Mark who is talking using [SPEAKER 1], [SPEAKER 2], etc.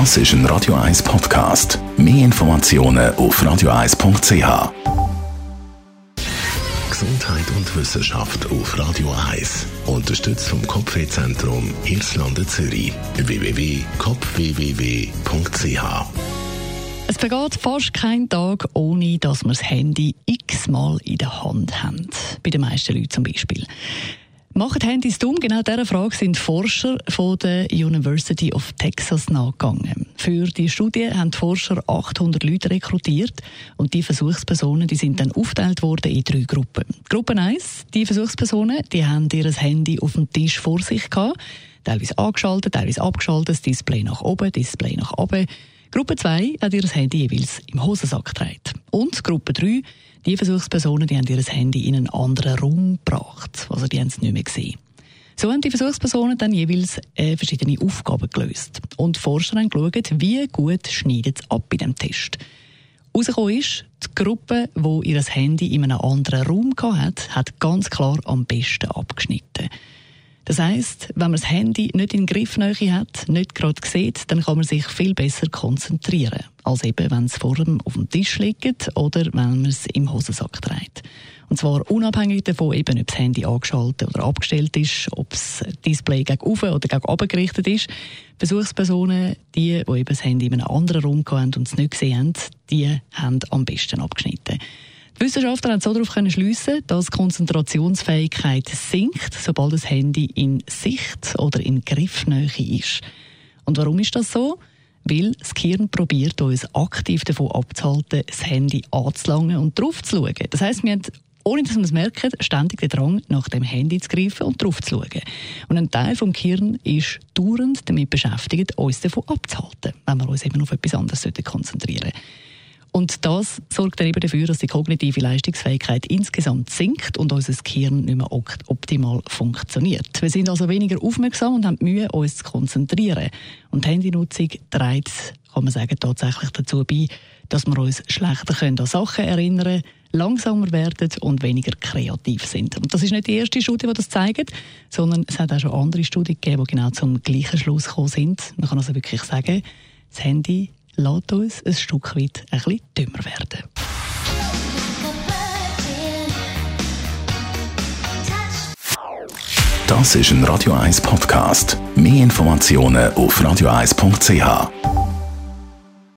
[SPEAKER 1] Das ist ein Radio 1 Podcast. Mehr Informationen auf radio1.ch. Gesundheit und Wissenschaft auf Radio 1. Unterstützt vom Kopfwehzentrum Irlande Zürich. www.kopfwww.ch
[SPEAKER 2] es vergeht fast kein Tag, ohne dass wir das Handy x-mal in der Hand haben. Bei den meisten Leuten zum Beispiel. Machen Handys dumm? Genau dieser Frage sind Forscher von der University of Texas nachgegangen. Für die Studie haben die Forscher 800 Leute rekrutiert und die Versuchspersonen die sind dann aufgeteilt worden in drei Gruppen. Gruppe 1, die Versuchspersonen, die haben ihr Handy auf dem Tisch vor sich gehabt, teilweise angeschaltet, teilweise abgeschaltet, Display nach oben, Display nach oben. Gruppe 2 hat ihr Handy jeweils im Hosensack getragen. Und Gruppe 3, die Versuchspersonen, die haben ihr Handy in einen anderen Raum gebracht. Also die haben es nicht mehr gesehen. So haben die Versuchspersonen dann jeweils äh, verschiedene Aufgaben gelöst. Und die Forscher haben geschaut, wie gut schneidet es ab bei dem Test. Herausgekommen ist, die Gruppe, die ihr Handy in einem anderen Raum hatte, hat ganz klar am besten abgeschnitten. Das heißt, wenn man das Handy nicht in Griffnähe hat, nicht gerade sieht, dann kann man sich viel besser konzentrieren, als eben, wenn es vor dem auf dem Tisch liegt oder wenn man es im Hosensack trägt. Und zwar unabhängig davon, eben, ob das Handy angeschaltet oder abgestellt ist, ob das Display gegen oder gegen gerichtet ist. Versuchspersonen, die, die eben das Handy in einem anderen Raum hatten und es nicht gesehen haben, die haben am besten abgeschnitten. Wissenschaftler haben so darauf schliessen, dass Konzentrationsfähigkeit sinkt, sobald das Handy in Sicht oder in Griffnähe ist. Und warum ist das so? Weil das Gehirn probiert, uns aktiv davon abzuhalten, das Handy anzulangen und drauf zu schauen. Das heisst, wir haben ohne dass wir es merken, ständig den Drang, nach dem Handy zu greifen und drauf zu schauen. Und ein Teil vom Gehirn ist dauernd damit beschäftigt, uns davon abzuhalten, wenn wir uns eben auf etwas anderes konzentrieren sollten. Und das sorgt dann eben dafür, dass die kognitive Leistungsfähigkeit insgesamt sinkt und unser Gehirn nicht mehr optimal funktioniert. Wir sind also weniger aufmerksam und haben Mühe, uns zu konzentrieren. Und Handynutzung trägt, kann man sagen, tatsächlich dazu bei, dass wir uns schlechter können an Sachen erinnern können, langsamer werden und weniger kreativ sind. Und das ist nicht die erste Studie, die das zeigt, sondern es hat auch schon andere Studien gegeben, die genau zum gleichen Schluss gekommen sind. Man kann also wirklich sagen, das Handy lässt uns ein Stück weit ein bisschen dümmer werden.
[SPEAKER 1] Das ist ein Radio 1 Podcast. Mehr Informationen auf radio1.ch.